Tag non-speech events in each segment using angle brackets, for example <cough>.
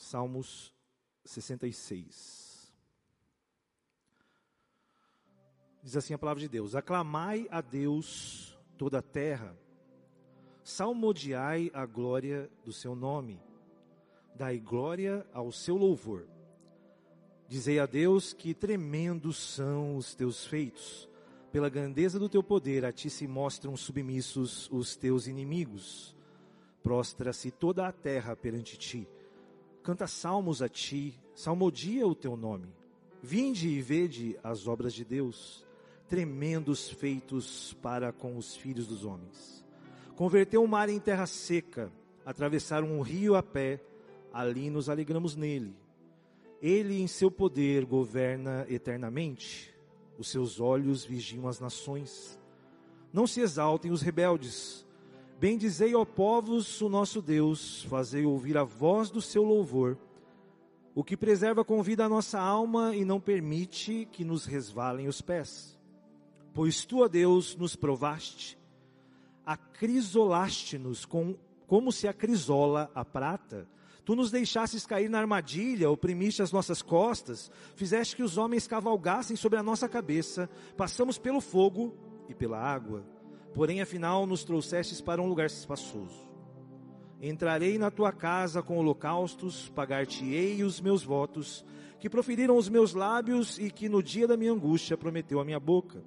Salmos 66. Diz assim a palavra de Deus: Aclamai a Deus toda a terra, salmodiai a glória do seu nome, dai glória ao seu louvor. Dizei a Deus que tremendos são os teus feitos. Pela grandeza do teu poder, a ti se mostram submissos os teus inimigos. Prostra-se toda a terra perante ti. Canta salmos a ti, salmodia o teu nome. Vinde e vede as obras de Deus, tremendos feitos para com os filhos dos homens. Converteu o mar em terra seca, atravessaram um rio a pé, ali nos alegramos nele. Ele em seu poder governa eternamente, os seus olhos vigiam as nações. Não se exaltem os rebeldes, Bendizei, ó povos, o nosso Deus, fazei ouvir a voz do seu louvor, o que preserva com vida a nossa alma e não permite que nos resvalem os pés. Pois tu, ó Deus, nos provaste, acrisolaste-nos com, como se acrisola a prata, Tu nos deixastes cair na armadilha, oprimiste as nossas costas, fizeste que os homens cavalgassem sobre a nossa cabeça, passamos pelo fogo e pela água porém afinal nos trouxestes para um lugar espaçoso. Entrarei na tua casa com holocaustos, pagar-te-ei os meus votos, que proferiram os meus lábios e que no dia da minha angústia prometeu a minha boca.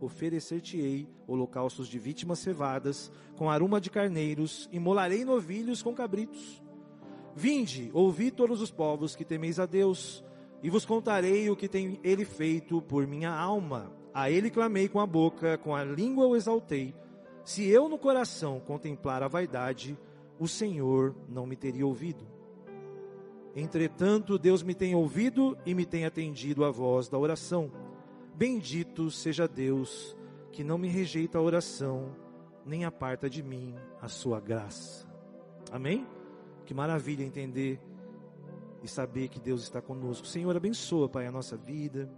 Oferecer-te-ei holocaustos de vítimas cevadas, com aroma de carneiros, e molarei novilhos com cabritos. Vinde, ouvi todos os povos que temeis a Deus, e vos contarei o que tem ele feito por minha alma. A ele clamei com a boca, com a língua o exaltei. Se eu no coração contemplar a vaidade, o Senhor não me teria ouvido. Entretanto, Deus me tem ouvido e me tem atendido a voz da oração. Bendito seja Deus, que não me rejeita a oração, nem aparta de mim a sua graça. Amém? Que maravilha entender e saber que Deus está conosco. Senhor, abençoa, Pai, a nossa vida.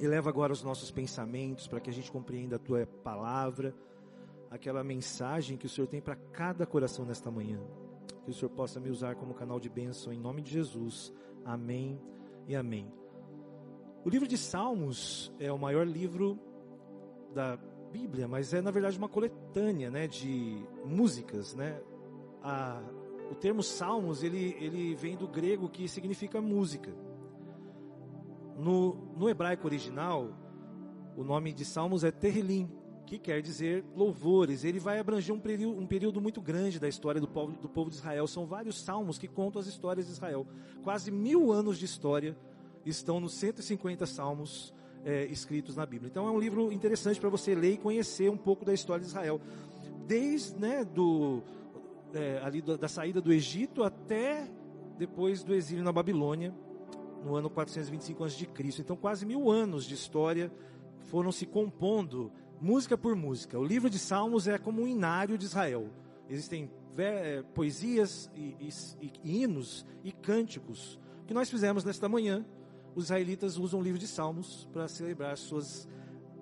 Eleva agora os nossos pensamentos para que a gente compreenda a tua palavra, aquela mensagem que o Senhor tem para cada coração nesta manhã. Que o Senhor possa me usar como canal de bênção em nome de Jesus. Amém e amém. O livro de Salmos é o maior livro da Bíblia, mas é na verdade uma coletânea, né, de músicas, né? A, o termo Salmos ele ele vem do grego que significa música. No, no hebraico original, o nome de Salmos é Terrilim, que quer dizer louvores. Ele vai abranger um período, um período muito grande da história do povo, do povo de Israel. São vários salmos que contam as histórias de Israel. Quase mil anos de história estão nos 150 salmos é, escritos na Bíblia. Então é um livro interessante para você ler e conhecer um pouco da história de Israel. Desde né, do, é, ali da saída do Egito até depois do exílio na Babilônia no ano 425 a.C. Então, quase mil anos de história foram se compondo, música por música. O livro de Salmos é como um inário de Israel. Existem é, poesias e, e, e hinos e cânticos. O que nós fizemos nesta manhã, os israelitas usam o livro de Salmos para celebrar suas,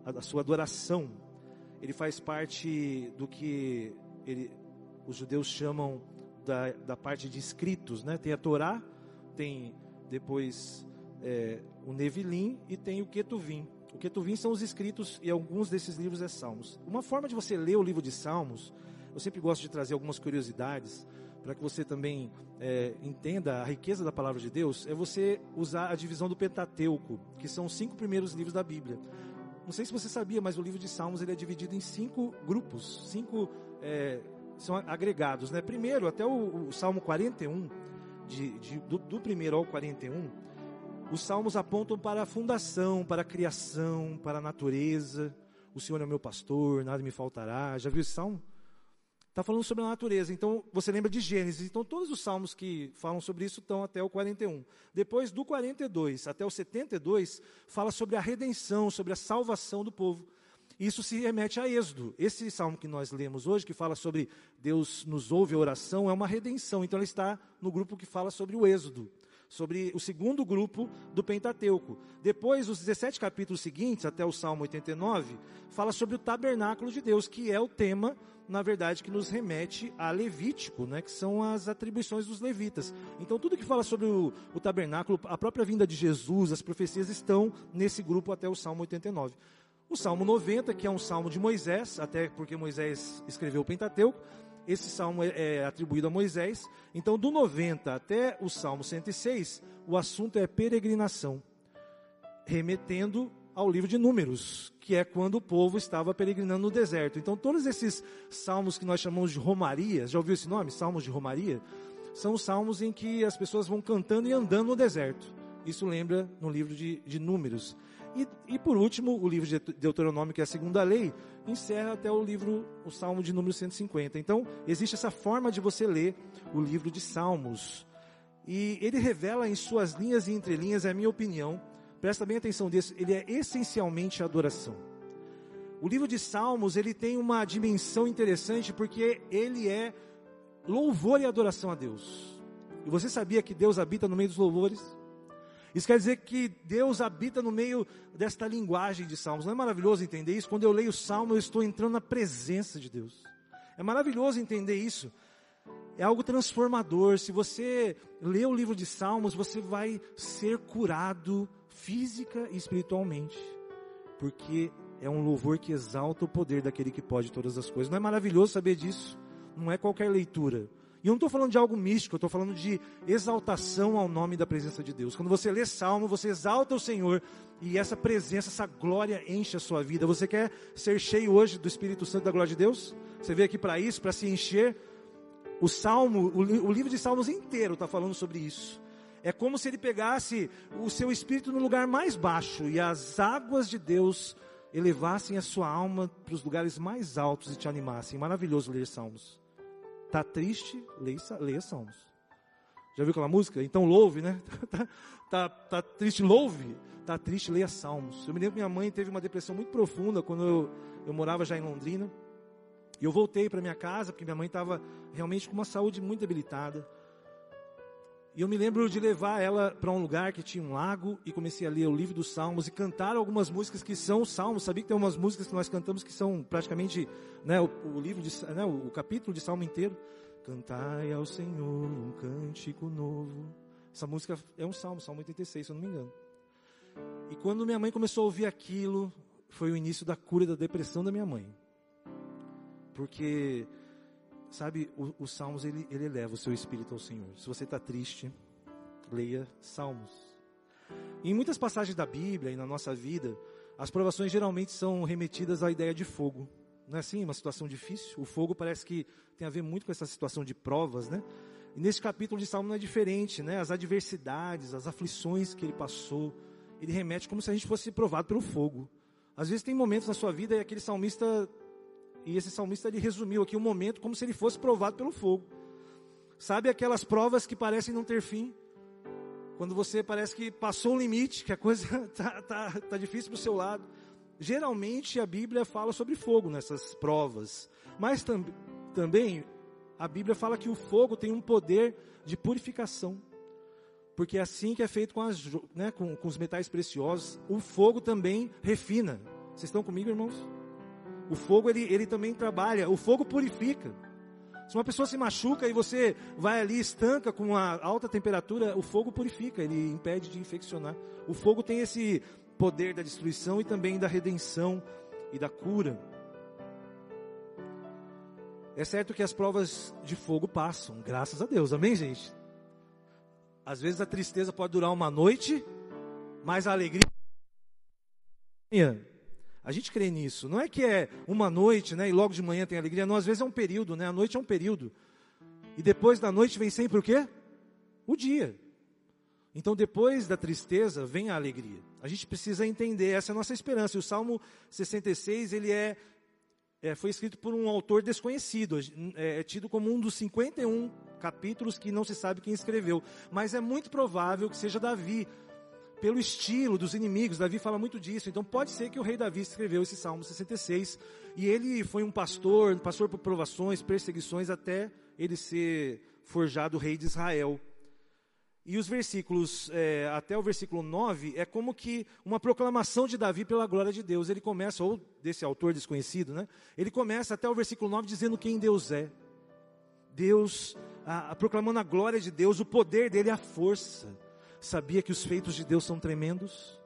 a, a, sua adoração. Ele faz parte do que ele, os judeus chamam da, da parte de escritos, né? Tem a Torá, tem depois é, o Nevilim e tem o Ketuvim. O Ketuvim são os escritos e alguns desses livros é Salmos. Uma forma de você ler o livro de Salmos, eu sempre gosto de trazer algumas curiosidades para que você também é, entenda a riqueza da palavra de Deus, é você usar a divisão do Pentateuco, que são os cinco primeiros livros da Bíblia. Não sei se você sabia, mas o livro de Salmos ele é dividido em cinco grupos, cinco é, são agregados. Né? Primeiro, até o, o Salmo 41, de, de, do, do primeiro ao 41, os salmos apontam para a fundação, para a criação, para a natureza. O Senhor é meu pastor, nada me faltará. Já viu esse salmo? Está falando sobre a natureza. Então, você lembra de Gênesis. Então, todos os salmos que falam sobre isso estão até o 41. Depois, do 42 até o 72, fala sobre a redenção, sobre a salvação do povo. Isso se remete a Êxodo. Esse salmo que nós lemos hoje, que fala sobre Deus nos ouve a oração, é uma redenção. Então ele está no grupo que fala sobre o Êxodo, sobre o segundo grupo do Pentateuco. Depois, os 17 capítulos seguintes, até o Salmo 89, fala sobre o tabernáculo de Deus, que é o tema, na verdade, que nos remete a Levítico, né, que são as atribuições dos levitas. Então, tudo que fala sobre o, o tabernáculo, a própria vinda de Jesus, as profecias estão nesse grupo até o Salmo 89. O Salmo 90, que é um salmo de Moisés, até porque Moisés escreveu o Pentateuco, esse salmo é, é, atribuído a Moisés. Então, do 90 até o Salmo 106, o assunto é peregrinação, remetendo ao livro de Números, que é quando o povo estava peregrinando no deserto. Então, todos esses salmos que nós chamamos de romarias, já ouviu esse nome? Salmos de romaria? São salmos em que as pessoas vão cantando e andando no deserto. Isso lembra no livro de, de Números. E, e, por último, o livro de Deuteronômio, que é a segunda lei, encerra até o livro, o Salmo de número 150. Então, existe essa forma de você ler o livro de Salmos. E ele revela em suas linhas e entrelinhas, é a minha opinião, presta bem atenção nisso, ele é essencialmente adoração. O livro de Salmos, ele tem uma dimensão interessante porque ele é louvor e adoração a Deus. E você sabia que Deus habita no meio dos louvores? Isso quer dizer que Deus habita no meio desta linguagem de salmos. Não é maravilhoso entender isso? Quando eu leio o salmo, eu estou entrando na presença de Deus. É maravilhoso entender isso. É algo transformador. Se você lê o livro de salmos, você vai ser curado física e espiritualmente. Porque é um louvor que exalta o poder daquele que pode todas as coisas. Não é maravilhoso saber disso? Não é qualquer leitura. E eu não estou falando de algo místico, eu estou falando de exaltação ao nome da presença de Deus. Quando você lê Salmo, você exalta o Senhor e essa presença, essa glória enche a sua vida. Você quer ser cheio hoje do Espírito Santo da glória de Deus? Você veio aqui para isso, para se encher? O Salmo, o, o livro de Salmos inteiro está falando sobre isso. É como se ele pegasse o seu espírito no lugar mais baixo e as águas de Deus elevassem a sua alma para os lugares mais altos e te animassem. Maravilhoso ler Salmos. Tá triste, leia, leia Salmos. Já viu aquela música? Então louve, né? <laughs> tá, tá, tá triste, louve. Tá triste, leia Salmos. Eu me lembro que minha mãe teve uma depressão muito profunda quando eu, eu morava já em Londrina. E eu voltei para minha casa, porque minha mãe estava realmente com uma saúde muito debilitada. E eu me lembro de levar ela para um lugar que tinha um lago e comecei a ler o livro dos Salmos e cantar algumas músicas que são salmos. Sabia que tem umas músicas que nós cantamos que são praticamente né, o, o, livro de, né, o, o capítulo de salmo inteiro. Cantai ao Senhor um cântico novo. Essa música é um salmo, salmo 86, se eu não me engano. E quando minha mãe começou a ouvir aquilo, foi o início da cura da depressão da minha mãe. Porque Sabe, os salmos ele, ele eleva o seu espírito ao Senhor. Se você está triste, leia salmos. Em muitas passagens da Bíblia e na nossa vida, as provações geralmente são remetidas à ideia de fogo. Não é assim? Uma situação difícil. O fogo parece que tem a ver muito com essa situação de provas, né? E nesse capítulo de Salmo não é diferente, né? As adversidades, as aflições que ele passou, ele remete como se a gente fosse provado pelo fogo. Às vezes tem momentos na sua vida e aquele salmista e esse salmista ele resumiu aqui o um momento como se ele fosse provado pelo fogo. Sabe aquelas provas que parecem não ter fim? Quando você parece que passou o limite, que a coisa está <laughs> tá, tá difícil para o seu lado. Geralmente a Bíblia fala sobre fogo nessas provas. Mas tam, também a Bíblia fala que o fogo tem um poder de purificação. Porque é assim que é feito com, as, né, com, com os metais preciosos. O fogo também refina. Vocês estão comigo, irmãos? O fogo ele, ele também trabalha, o fogo purifica. Se uma pessoa se machuca e você vai ali estanca com uma alta temperatura, o fogo purifica, ele impede de infeccionar. O fogo tem esse poder da destruição e também da redenção e da cura. É certo que as provas de fogo passam, graças a Deus, amém, gente? Às vezes a tristeza pode durar uma noite, mas a alegria. A gente crê nisso. Não é que é uma noite, né, e logo de manhã tem alegria. Não, às vezes é um período, né? A noite é um período. E depois da noite vem sempre o quê? O dia. Então, depois da tristeza, vem a alegria. A gente precisa entender, essa é a nossa esperança. E o Salmo 66, ele é, é foi escrito por um autor desconhecido. É, é tido como um dos 51 capítulos que não se sabe quem escreveu. Mas é muito provável que seja Davi, pelo estilo dos inimigos. Davi fala muito disso. Então pode ser que o rei Davi escreveu esse Salmo 66 e ele foi um pastor, pastor por provações, perseguições até ele ser forjado rei de Israel. E os versículos, é, até o versículo 9, é como que uma proclamação de Davi pela glória de Deus. Ele começa, ou desse autor desconhecido, né? Ele começa até o versículo 9 dizendo quem Deus é. Deus, a, a, proclamando a glória de Deus, o poder dele, a força. Sabia que os feitos de Deus são tremendos?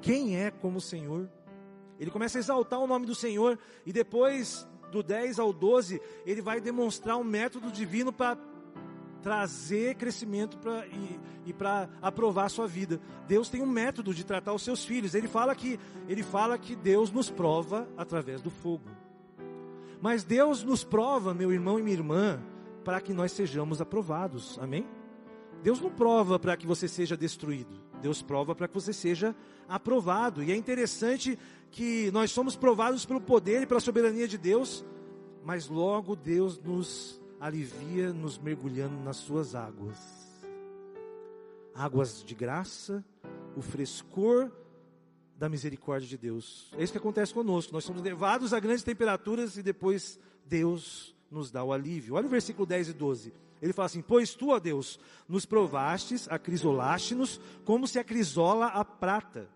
Quem é como o Senhor? Ele começa a exaltar o nome do Senhor e depois do 10 ao 12, ele vai demonstrar um método divino para trazer crescimento pra, e, e para aprovar a sua vida. Deus tem um método de tratar os seus filhos. Ele fala que ele fala que Deus nos prova através do fogo. Mas Deus nos prova, meu irmão e minha irmã, para que nós sejamos aprovados. Amém? Deus não prova para que você seja destruído. Deus prova para que você seja aprovado. E é interessante que nós somos provados pelo poder e pela soberania de Deus, mas logo Deus nos alivia nos mergulhando nas suas águas. Águas de graça, o frescor da misericórdia de Deus. É isso que acontece conosco. Nós somos levados a grandes temperaturas e depois Deus nos dá o alívio. Olha o versículo 10 e 12. Ele fala assim: Pois tu, ó Deus, nos provastes, acrisolaste-nos, como se acrisola a prata.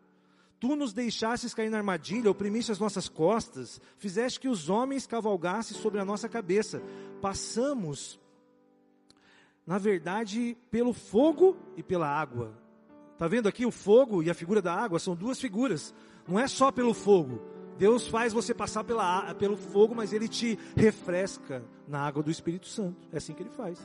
Tu nos deixastes cair na armadilha, oprimiste as nossas costas, fizeste que os homens cavalgassem sobre a nossa cabeça. Passamos, na verdade, pelo fogo e pela água. Está vendo aqui o fogo e a figura da água? São duas figuras. Não é só pelo fogo. Deus faz você passar pela, pelo fogo, mas Ele te refresca na água do Espírito Santo. É assim que Ele faz.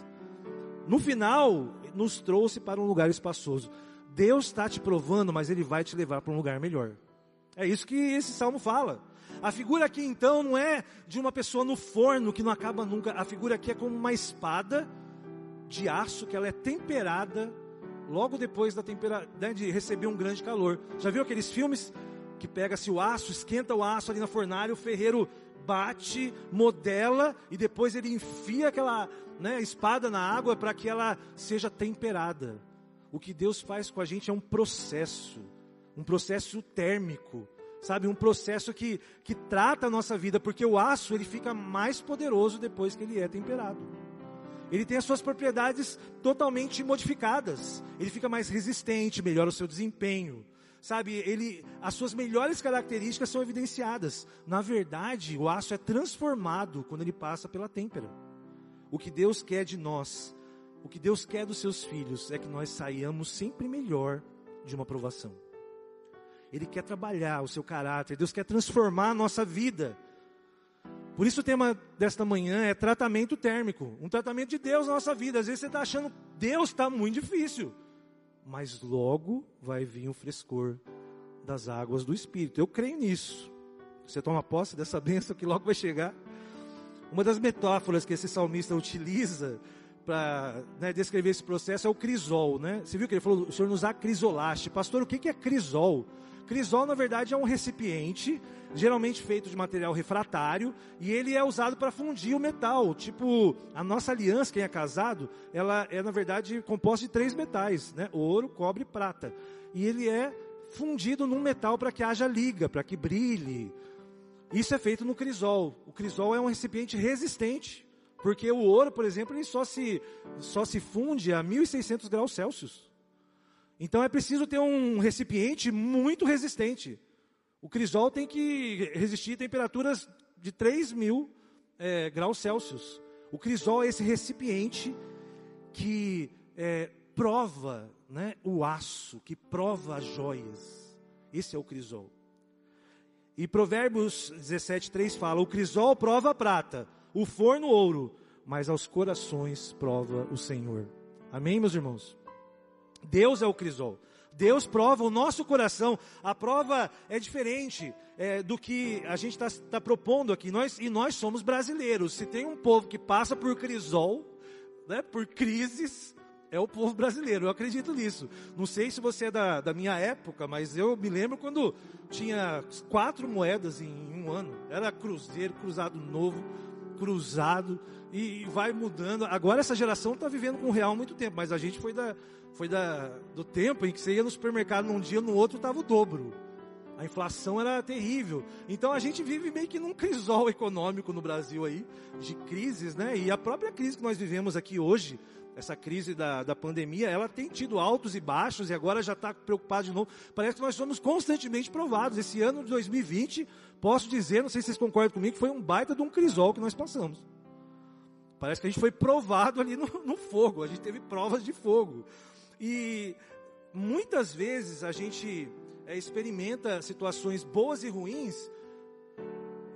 No final, nos trouxe para um lugar espaçoso. Deus está te provando, mas Ele vai te levar para um lugar melhor. É isso que esse salmo fala. A figura aqui então não é de uma pessoa no forno que não acaba nunca. A figura aqui é como uma espada de aço que ela é temperada logo depois da tempera, né, de receber um grande calor. Já viu aqueles filmes que pega-se o aço, esquenta o aço ali na fornalha, o ferreiro bate, modela e depois ele enfia aquela né, espada na água para que ela seja temperada. O que Deus faz com a gente é um processo, um processo térmico, sabe? Um processo que, que trata a nossa vida, porque o aço ele fica mais poderoso depois que ele é temperado. Ele tem as suas propriedades totalmente modificadas. Ele fica mais resistente, melhora o seu desempenho. Sabe, ele, as suas melhores características são evidenciadas. Na verdade, o aço é transformado quando ele passa pela têmpera. O que Deus quer de nós o que Deus quer dos seus filhos é que nós saiamos sempre melhor de uma provação. Ele quer trabalhar o seu caráter, Deus quer transformar a nossa vida. Por isso o tema desta manhã é tratamento térmico, um tratamento de Deus na nossa vida. Às vezes você está achando Deus está muito difícil, mas logo vai vir o frescor das águas do Espírito. Eu creio nisso. Você toma posse dessa bênção que logo vai chegar. Uma das metáforas que esse salmista utiliza para né, descrever esse processo é o crisol, né? Você viu que ele falou, o senhor nos acrisolaste. Pastor, o que é crisol? Crisol, na verdade, é um recipiente, geralmente feito de material refratário, e ele é usado para fundir o metal. Tipo, a nossa aliança, quem é casado, ela é, na verdade, composta de três metais, né? Ouro, cobre e prata. E ele é fundido num metal para que haja liga, para que brilhe. Isso é feito no crisol. O crisol é um recipiente resistente. Porque o ouro, por exemplo, ele só se, só se funde a 1600 graus Celsius. Então é preciso ter um recipiente muito resistente. O crisol tem que resistir a temperaturas de 3 mil é, graus Celsius. O crisol é esse recipiente que é, prova né, o aço, que prova as joias. Esse é o crisol. E Provérbios 17, 3 fala: O crisol prova a prata, o forno ouro, mas aos corações prova o Senhor. Amém, meus irmãos? Deus é o crisol. Deus prova o nosso coração. A prova é diferente é, do que a gente está tá propondo aqui. Nós, e nós somos brasileiros. Se tem um povo que passa por crisol, né, por crises, é o povo brasileiro. Eu acredito nisso. Não sei se você é da, da minha época, mas eu me lembro quando tinha quatro moedas em um ano. Era cruzeiro, cruzado novo cruzado e vai mudando. Agora essa geração está vivendo com o real muito tempo, mas a gente foi, da, foi da, do tempo em que você ia no supermercado num dia, no outro estava o dobro. A inflação era terrível. Então a gente vive meio que num crisol <laughs> econômico no Brasil aí, de crises, né? E a própria crise que nós vivemos aqui hoje, essa crise da, da pandemia, ela tem tido altos e baixos e agora já está preocupado de novo. Parece que nós somos constantemente provados. Esse ano de 2020, posso dizer, não sei se vocês concordam comigo, foi um baita de um crisol que nós passamos. Parece que a gente foi provado ali no, no fogo, a gente teve provas de fogo. E muitas vezes a gente é, experimenta situações boas e ruins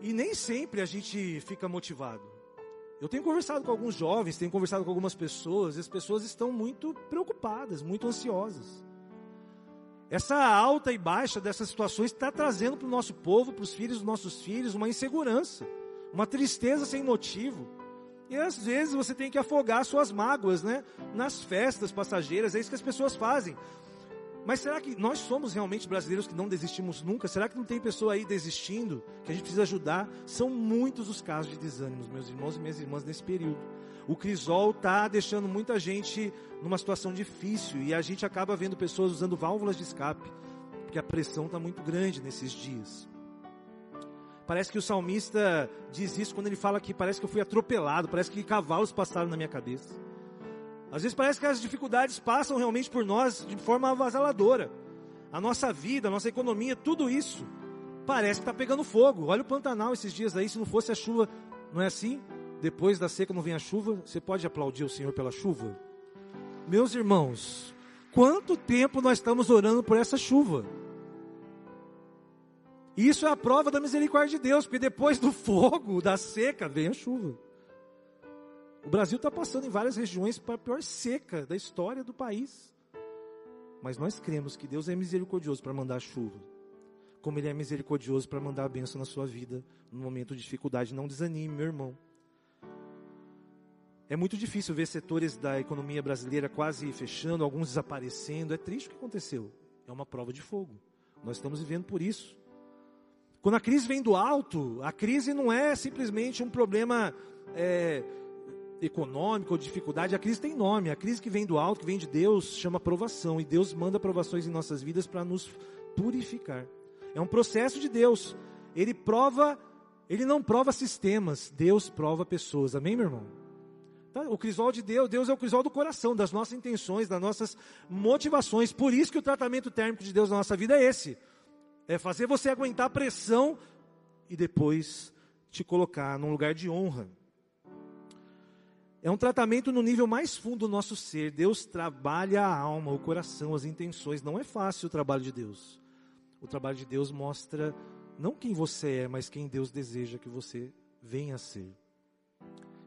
e nem sempre a gente fica motivado. Eu tenho conversado com alguns jovens, tenho conversado com algumas pessoas, e as pessoas estão muito preocupadas, muito ansiosas. Essa alta e baixa dessas situações está trazendo para o nosso povo, para os filhos dos nossos filhos, uma insegurança, uma tristeza sem motivo. E às vezes você tem que afogar suas mágoas, né? Nas festas passageiras, é isso que as pessoas fazem. Mas será que nós somos realmente brasileiros que não desistimos nunca? Será que não tem pessoa aí desistindo que a gente precisa ajudar? São muitos os casos de desânimos, meus irmãos e minhas irmãs, nesse período. O crisol está deixando muita gente numa situação difícil e a gente acaba vendo pessoas usando válvulas de escape, porque a pressão está muito grande nesses dias. Parece que o salmista diz isso quando ele fala que parece que eu fui atropelado, parece que cavalos passaram na minha cabeça. Às vezes parece que as dificuldades passam realmente por nós de forma avassaladora. A nossa vida, a nossa economia, tudo isso parece que está pegando fogo. Olha o Pantanal esses dias aí, se não fosse a chuva, não é assim? Depois da seca não vem a chuva, você pode aplaudir o Senhor pela chuva? Meus irmãos, quanto tempo nós estamos orando por essa chuva? Isso é a prova da misericórdia de Deus, porque depois do <laughs> fogo, da seca, vem a chuva. O Brasil está passando em várias regiões para a pior seca da história do país. Mas nós cremos que Deus é misericordioso para mandar chuva. Como Ele é misericordioso para mandar a bênção na sua vida no momento de dificuldade. Não desanime, meu irmão. É muito difícil ver setores da economia brasileira quase fechando, alguns desaparecendo. É triste o que aconteceu. É uma prova de fogo. Nós estamos vivendo por isso. Quando a crise vem do alto, a crise não é simplesmente um problema é, econômica ou dificuldade, a crise tem nome. A crise que vem do alto, que vem de Deus, chama provação. E Deus manda provações em nossas vidas para nos purificar. É um processo de Deus. Ele prova, ele não prova sistemas, Deus prova pessoas. Amém, meu irmão? Tá? O crisol de Deus, Deus é o crisol do coração, das nossas intenções, das nossas motivações. Por isso que o tratamento térmico de Deus na nossa vida é esse. É fazer você aguentar a pressão e depois te colocar num lugar de honra. É um tratamento no nível mais fundo do nosso ser. Deus trabalha a alma, o coração, as intenções. Não é fácil o trabalho de Deus. O trabalho de Deus mostra não quem você é, mas quem Deus deseja que você venha a ser.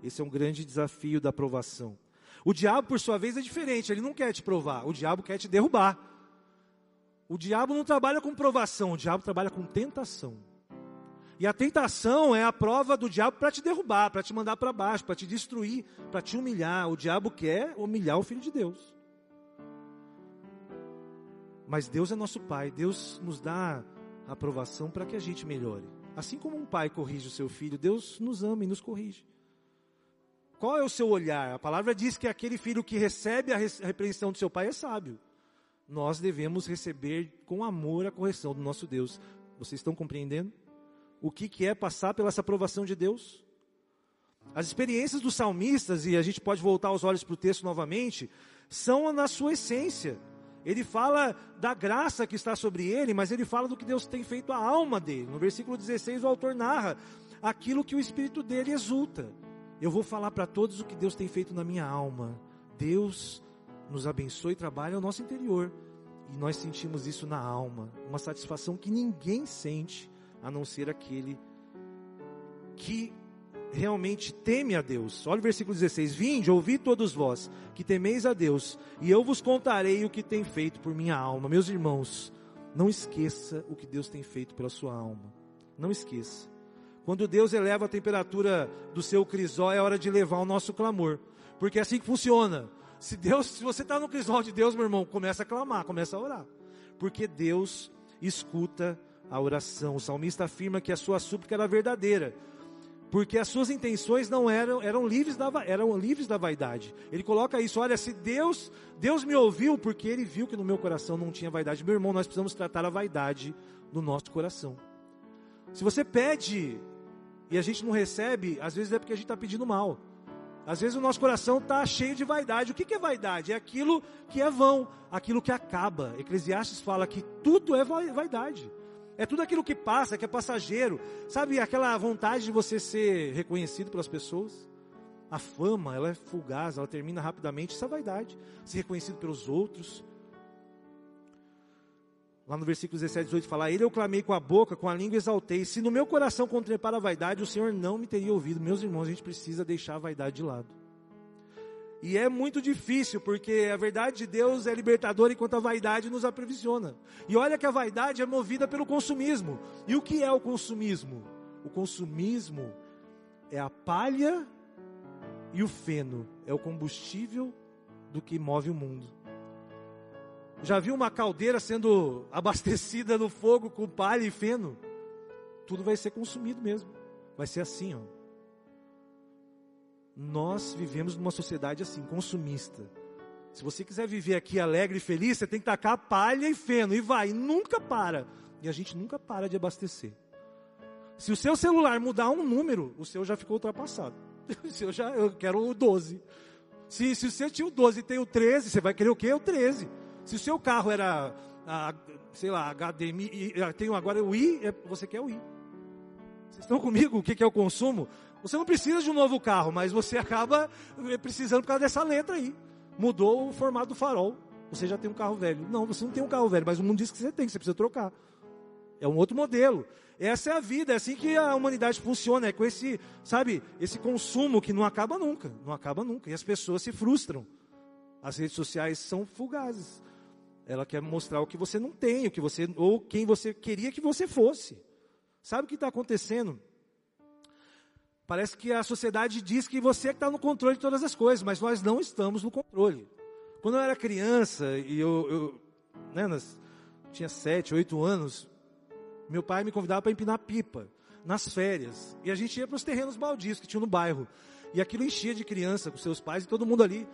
Esse é um grande desafio da aprovação. O diabo, por sua vez, é diferente. Ele não quer te provar. O diabo quer te derrubar. O diabo não trabalha com provação. O diabo trabalha com tentação. E a tentação é a prova do diabo para te derrubar, para te mandar para baixo, para te destruir, para te humilhar. O diabo quer humilhar o filho de Deus. Mas Deus é nosso pai, Deus nos dá a aprovação para que a gente melhore. Assim como um pai corrige o seu filho, Deus nos ama e nos corrige. Qual é o seu olhar? A palavra diz que aquele filho que recebe a repreensão do seu pai é sábio. Nós devemos receber com amor a correção do nosso Deus. Vocês estão compreendendo? O que, que é passar pela essa aprovação de Deus. As experiências dos salmistas, e a gente pode voltar os olhos para o texto novamente, são na sua essência. Ele fala da graça que está sobre ele, mas ele fala do que Deus tem feito à alma dele. No versículo 16, o autor narra aquilo que o espírito dele exulta. Eu vou falar para todos o que Deus tem feito na minha alma. Deus nos abençoe e trabalha ao nosso interior. E nós sentimos isso na alma, uma satisfação que ninguém sente a não ser aquele que realmente teme a Deus. Olha o versículo 16: Vinde, ouvi todos vós que temeis a Deus, e eu vos contarei o que tem feito por minha alma. Meus irmãos, não esqueça o que Deus tem feito pela sua alma. Não esqueça. Quando Deus eleva a temperatura do seu crisol, é hora de levar o nosso clamor. Porque é assim que funciona. Se Deus, se você está no crisol de Deus, meu irmão, começa a clamar, começa a orar. Porque Deus escuta a oração. O salmista afirma que a sua súplica era verdadeira, porque as suas intenções não eram eram livres da eram livres da vaidade. Ele coloca isso, olha, se Deus Deus me ouviu porque ele viu que no meu coração não tinha vaidade. Meu irmão, nós precisamos tratar a vaidade no nosso coração. Se você pede e a gente não recebe, às vezes é porque a gente está pedindo mal. Às vezes o nosso coração está cheio de vaidade. O que, que é vaidade? É aquilo que é vão, aquilo que acaba. Eclesiastes fala que tudo é vaidade. É tudo aquilo que passa, que é passageiro. Sabe aquela vontade de você ser reconhecido pelas pessoas? A fama, ela é fugaz, ela termina rapidamente. Isso é vaidade. Ser reconhecido pelos outros. Lá no versículo 17, 18 fala: Ele eu clamei com a boca, com a língua exaltei. Se no meu coração contemplar a vaidade, o Senhor não me teria ouvido. Meus irmãos, a gente precisa deixar a vaidade de lado. E é muito difícil, porque a verdade de Deus é libertadora enquanto a vaidade nos aprisiona. E olha que a vaidade é movida pelo consumismo. E o que é o consumismo? O consumismo é a palha e o feno, é o combustível do que move o mundo. Já viu uma caldeira sendo <laughs> abastecida no fogo com palha e feno? Tudo vai ser consumido mesmo. Vai ser assim, ó. Nós vivemos numa sociedade assim, consumista. Se você quiser viver aqui alegre e feliz, você tem que tacar palha e feno e vai, e nunca para. E a gente nunca para de abastecer. Se o seu celular mudar um número, o seu já ficou ultrapassado. <laughs> O seu já, eu quero o 12. Se, se o seu tinha o 12 e tem o 13, você vai querer o quê? O 13. Se o seu carro era, a, sei lá, HDMI, tem agora o I, é, você quer o I. Vocês estão comigo? O que é o consumo? Você não precisa de um novo carro, mas você <laughs> acaba precisando por causa dessa letra aí. Mudou o formato do farol. Você já tem um carro velho. Não, você não tem um carro velho, mas o mundo diz que você tem, que você precisa trocar. É um outro modelo. Essa é a vida, é assim que a humanidade funciona, é com esse, sabe, esse consumo que não acaba nunca, não acaba nunca. E as pessoas se frustram. As redes sociais são fugazes. Ela quer mostrar o que você não tem, o que você ou quem você queria que você fosse. Sabe o que está acontecendo? Parece que a sociedade diz que você é está no controle de todas as coisas, mas nós não estamos no controle. Quando eu era criança e eu, eu né, nas, tinha sete, oito anos, meu pai me convidava para empinar pipa nas férias e a gente ia para os terrenos baldios que tinha no bairro e aquilo enchia de criança com seus pais e todo mundo ali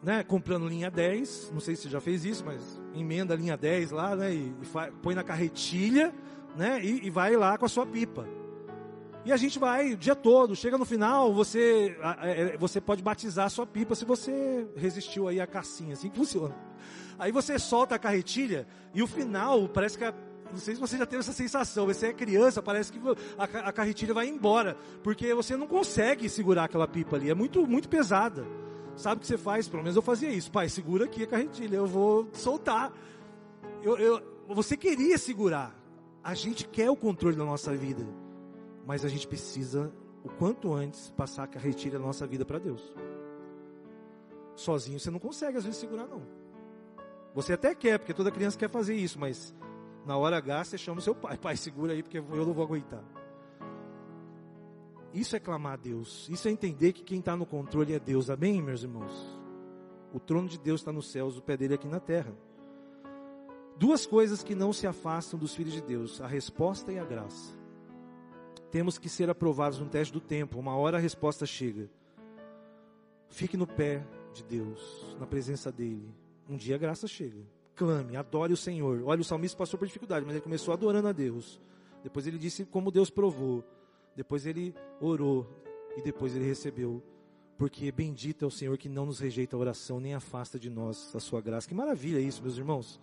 né, comprando linha 10, não sei se você já fez isso, mas emenda a linha 10 lá, né, e, e põe na carretilha, né, e, e, vai lá com a sua pipa. E a gente vai o dia todo, chega no final, você, é, você pode batizar a sua pipa se você resistiu aí a cassinha, assim que funciona. Aí você solta a carretilha e o final parece que a, não sei se você já teve essa sensação, você é criança, parece que a, carretilha vai embora, porque você não consegue segurar aquela pipa ali, é muito, muito pesada. Sabe o que você faz? Pelo menos eu fazia isso. Pai, segura aqui a carretilha, eu vou soltar. Eu, eu, você queria segurar. A gente quer o controle da nossa vida. Mas a gente precisa, o quanto antes, passar a carretilha da nossa vida para Deus. Sozinho você não consegue, às vezes, segurar, não. Você até quer, porque toda criança quer fazer isso, mas na hora H você chama o seu pai. <laughs> Pai, segura aí, porque eu não vou aguentar. Isso é clamar a Deus. Isso é entender que quem está no controle é Deus. Amém, meus irmãos? O trono de Deus está nos céus, o pé dele é aqui na terra. Duas coisas que não se afastam dos filhos de Deus: a resposta e a graça. Temos que ser aprovados no teste do tempo. Uma hora a resposta chega. Fique no pé de Deus, na presença dele. Um dia a graça chega. Clame, adore o Senhor. Olha, o salmista passou por dificuldade, mas ele começou adorando a Deus. Depois ele disse como Deus provou. Depois ele orou e depois ele recebeu. Porque bendito é o Senhor que não nos rejeita a oração, nem afasta de nós a sua graça. Que maravilha isso, meus irmãos.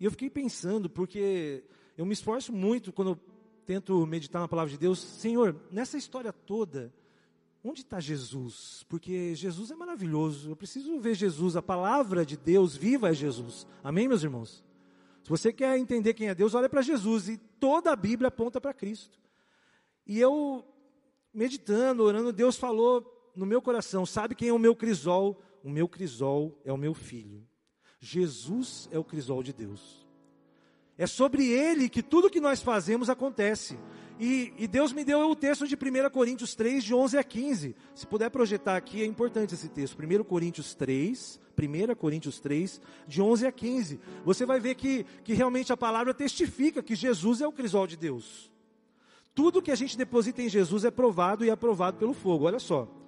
E eu fiquei pensando, porque eu me esforço muito quando eu tento meditar na palavra de Deus. Senhor, nessa história toda, onde está Jesus? Porque Jesus é maravilhoso. Eu preciso ver Jesus. A palavra de Deus viva é Jesus. Amém, meus irmãos? Se você quer entender quem é Deus, olha para Jesus. E toda a Bíblia aponta para Cristo. E eu, meditando, orando, Deus falou no meu coração: sabe quem é o meu crisol? O meu crisol é o meu filho. Jesus é o crisol de Deus. É sobre ele que tudo que nós fazemos acontece. E, e, Deus me deu o texto de 1 Coríntios 3, de 11 a 15. Se puder projetar aqui, é importante esse texto. 1 Coríntios 3, 1 Coríntios 3, de 11 a 15. Você vai ver que, que realmente a palavra testifica que Jesus é o crisol de Deus. Tudo que a gente deposita em Jesus é provado e aprovado pelo fogo. Olha só.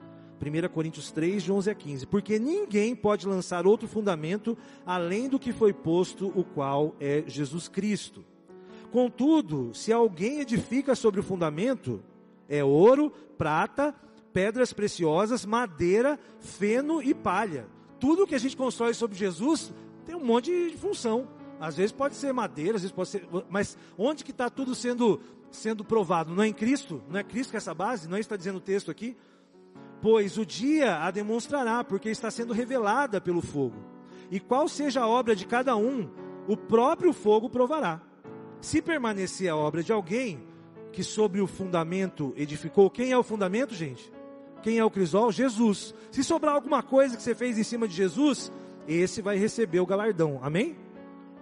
1 Coríntios 3, de 11 a 15. Porque ninguém pode lançar outro fundamento além do que foi posto, o qual é Jesus Cristo. Contudo, se alguém edifica sobre o fundamento, é ouro, prata, pedras preciosas, madeira, feno e palha. Tudo que a gente constrói sobre Jesus tem um monte de função. Às vezes pode ser madeira, às vezes pode ser. Mas onde que está tudo sendo, sendo provado? Não é em Cristo? Não é Cristo que é essa base? Não é isso que está dizendo o texto aqui? Pois o dia a demonstrará, porque está sendo revelada pelo fogo. E qual seja a obra de cada um, o próprio fogo provará. Se permanecer a obra de alguém, que sobre o fundamento edificou. Quem é o fundamento, gente? Quem é o crisol? Jesus. Se sobrar alguma coisa que você fez em cima de Jesus, esse vai receber o galardão. Amém?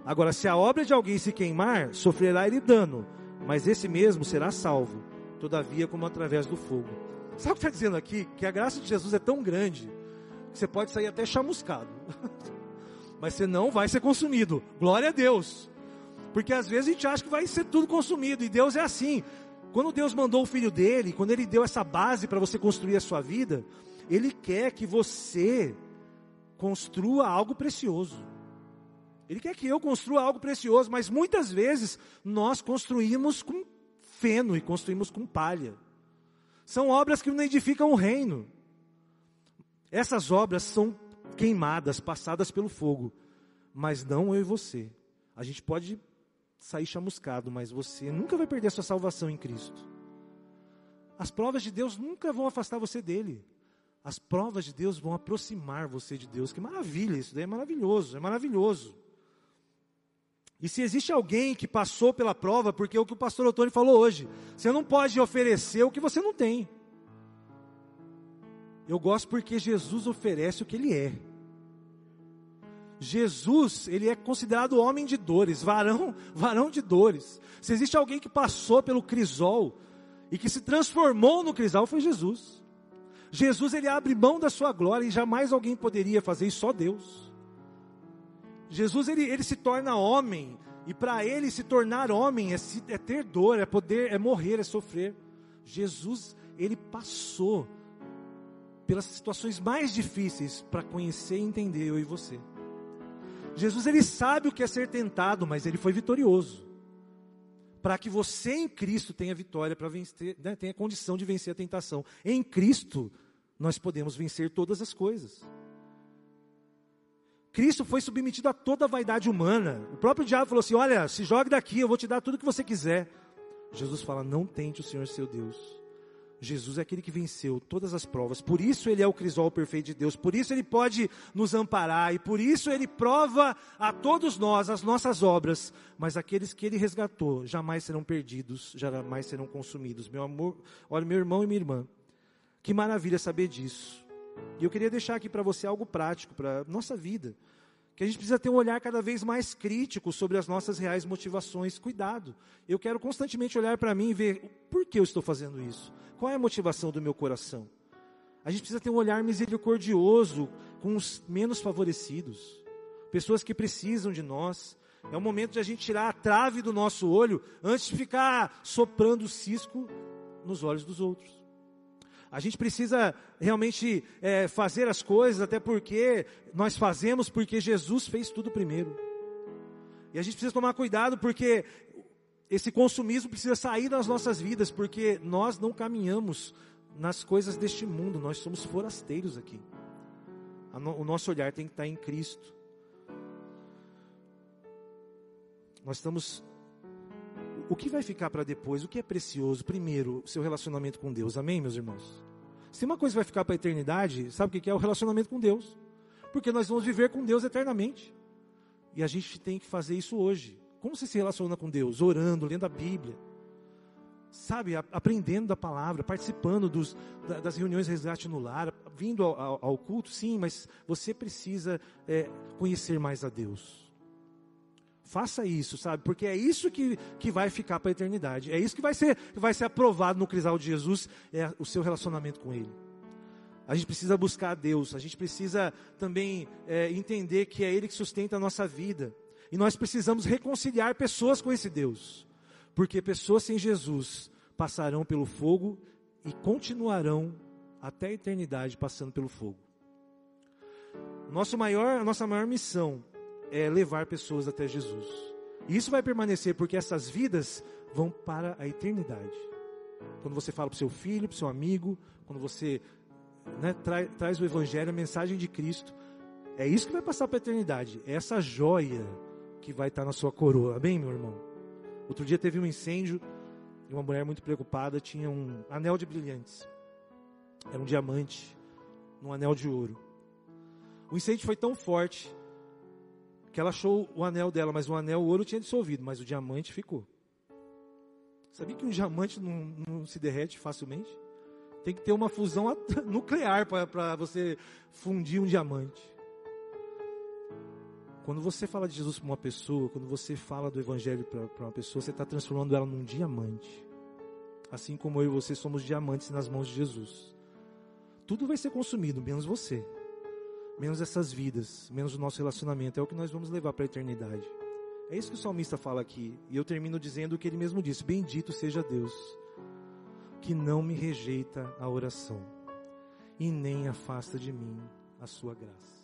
Agora, se a obra de alguém se queimar, sofrerá ele dano, mas esse mesmo será salvo, todavia como através do fogo. Sabe o que está dizendo aqui? Que a graça de Jesus é tão grande que você pode sair até chamuscado, <laughs> mas você não vai ser consumido. Glória a Deus. Porque às vezes a gente acha que vai ser tudo consumido, e Deus é assim. Quando Deus mandou o filho dele, quando ele deu essa base para você construir a sua vida, ele quer que você construa algo precioso. Ele quer que eu construa algo precioso, mas muitas vezes nós construímos com feno e construímos com palha. São obras que não edificam o reino. Essas obras são queimadas, passadas pelo fogo, mas não eu e você. A gente pode sair chamuscado, mas você nunca vai perder a sua salvação em Cristo. As provas de Deus nunca vão afastar você dele. As provas de Deus vão aproximar você de Deus. Que maravilha, isso daí é maravilhoso, é maravilhoso. E se existe alguém que passou pela prova, porque é o que o pastor Otônio falou hoje, você não pode oferecer o que você não tem. Eu gosto porque Jesus oferece o que ele é. Jesus, ele é considerado homem de dores, varão, varão de dores. Se existe alguém que passou pelo crisol e que se transformou no crisol, foi Jesus. Jesus, ele abre mão da sua glória e jamais alguém poderia fazer isso, só Deus. Jesus, ele, ele se torna homem, e para ele se tornar homem é, é ter dor, é poder, é morrer, é sofrer. Jesus, ele passou pelas situações mais difíceis para conhecer e entender eu e você. Jesus ele sabe o que é ser tentado, mas ele foi vitorioso. Para que você em Cristo tenha vitória, para vencer, né, tenha condição de vencer a tentação. Em Cristo nós podemos vencer todas as coisas. Cristo foi submetido a toda a vaidade humana. O próprio diabo falou assim: Olha, se jogue daqui, eu vou te dar tudo o que você quiser. Jesus fala: Não tente o Senhor seu Deus. Jesus é aquele que venceu todas as provas, por isso ele é o crisol perfeito de Deus, por isso ele pode nos amparar e por isso ele prova a todos nós as nossas obras, mas aqueles que ele resgatou jamais serão perdidos, jamais serão consumidos. Meu amor, olha, meu irmão e minha irmã, que maravilha saber disso. E eu queria deixar aqui para você algo prático para nossa vida que a gente precisa ter um olhar cada vez mais crítico sobre as nossas reais motivações. Cuidado, eu quero constantemente olhar para mim e ver por que eu estou fazendo isso, qual é a motivação do meu coração. A gente precisa ter um olhar misericordioso com os menos favorecidos, pessoas que precisam de nós. É o momento de a gente tirar a trave do nosso olho antes de ficar soprando cisco nos olhos dos outros. A gente precisa realmente é, fazer as coisas, até porque nós fazemos porque Jesus fez tudo primeiro. E a gente precisa tomar cuidado porque esse consumismo precisa sair das nossas vidas, porque nós não caminhamos nas coisas deste mundo, nós somos forasteiros aqui. O nosso olhar tem que estar em Cristo. Nós estamos. O que vai ficar para depois? O que é precioso? Primeiro, o seu relacionamento com Deus. Amém, meus irmãos? Se uma coisa vai ficar para a eternidade, sabe o que é? O relacionamento com Deus. Porque nós vamos viver com Deus eternamente. E a gente tem que fazer isso hoje. Como você se relaciona com Deus? Orando, lendo a Bíblia. Sabe, aprendendo da palavra, participando dos, das reuniões resgate no lar, vindo ao, ao, culto, sim, mas você precisa é, conhecer mais a Deus. Faça isso, sabe? Porque é isso que, que vai ficar para a eternidade. É isso que vai ser, vai ser aprovado no crisal de Jesus, é o seu relacionamento com Ele. A gente precisa buscar a Deus, a gente precisa também é, entender que é Ele que sustenta a nossa vida. E nós precisamos reconciliar pessoas com esse Deus. Porque pessoas sem Jesus passarão pelo fogo e continuarão até a eternidade passando pelo fogo. Nosso maior, a nossa maior missão é levar pessoas até Jesus. E isso vai permanecer porque essas vidas vão para a eternidade. Quando você fala para o seu filho, para o seu amigo, quando você né, tra traz o Evangelho, a mensagem de Cristo, é isso que vai passar para a eternidade. É essa joia que vai estar na sua coroa. Amém, meu irmão? Outro dia teve um incêndio e uma mulher muito preocupada tinha um anel de brilhantes. Era um diamante num anel de ouro. O incêndio foi tão forte que ela achou o anel dela, mas o anel, o ouro tinha dissolvido, mas o diamante ficou. Sabia que um diamante não, não se derrete facilmente? Tem que ter uma fusão <laughs> nuclear para você fundir um diamante. Quando você fala de Jesus para uma pessoa, quando você fala do Evangelho para uma pessoa, você está transformando ela num diamante. Assim como eu e você somos diamantes nas mãos de Jesus. Tudo vai ser consumido, menos você. Menos essas vidas, menos o nosso relacionamento. É o que nós vamos levar para a eternidade. É isso que o salmista fala aqui. E eu termino dizendo o que ele mesmo disse: Bendito seja Deus, que não me rejeita a oração, e nem afasta de mim a sua graça.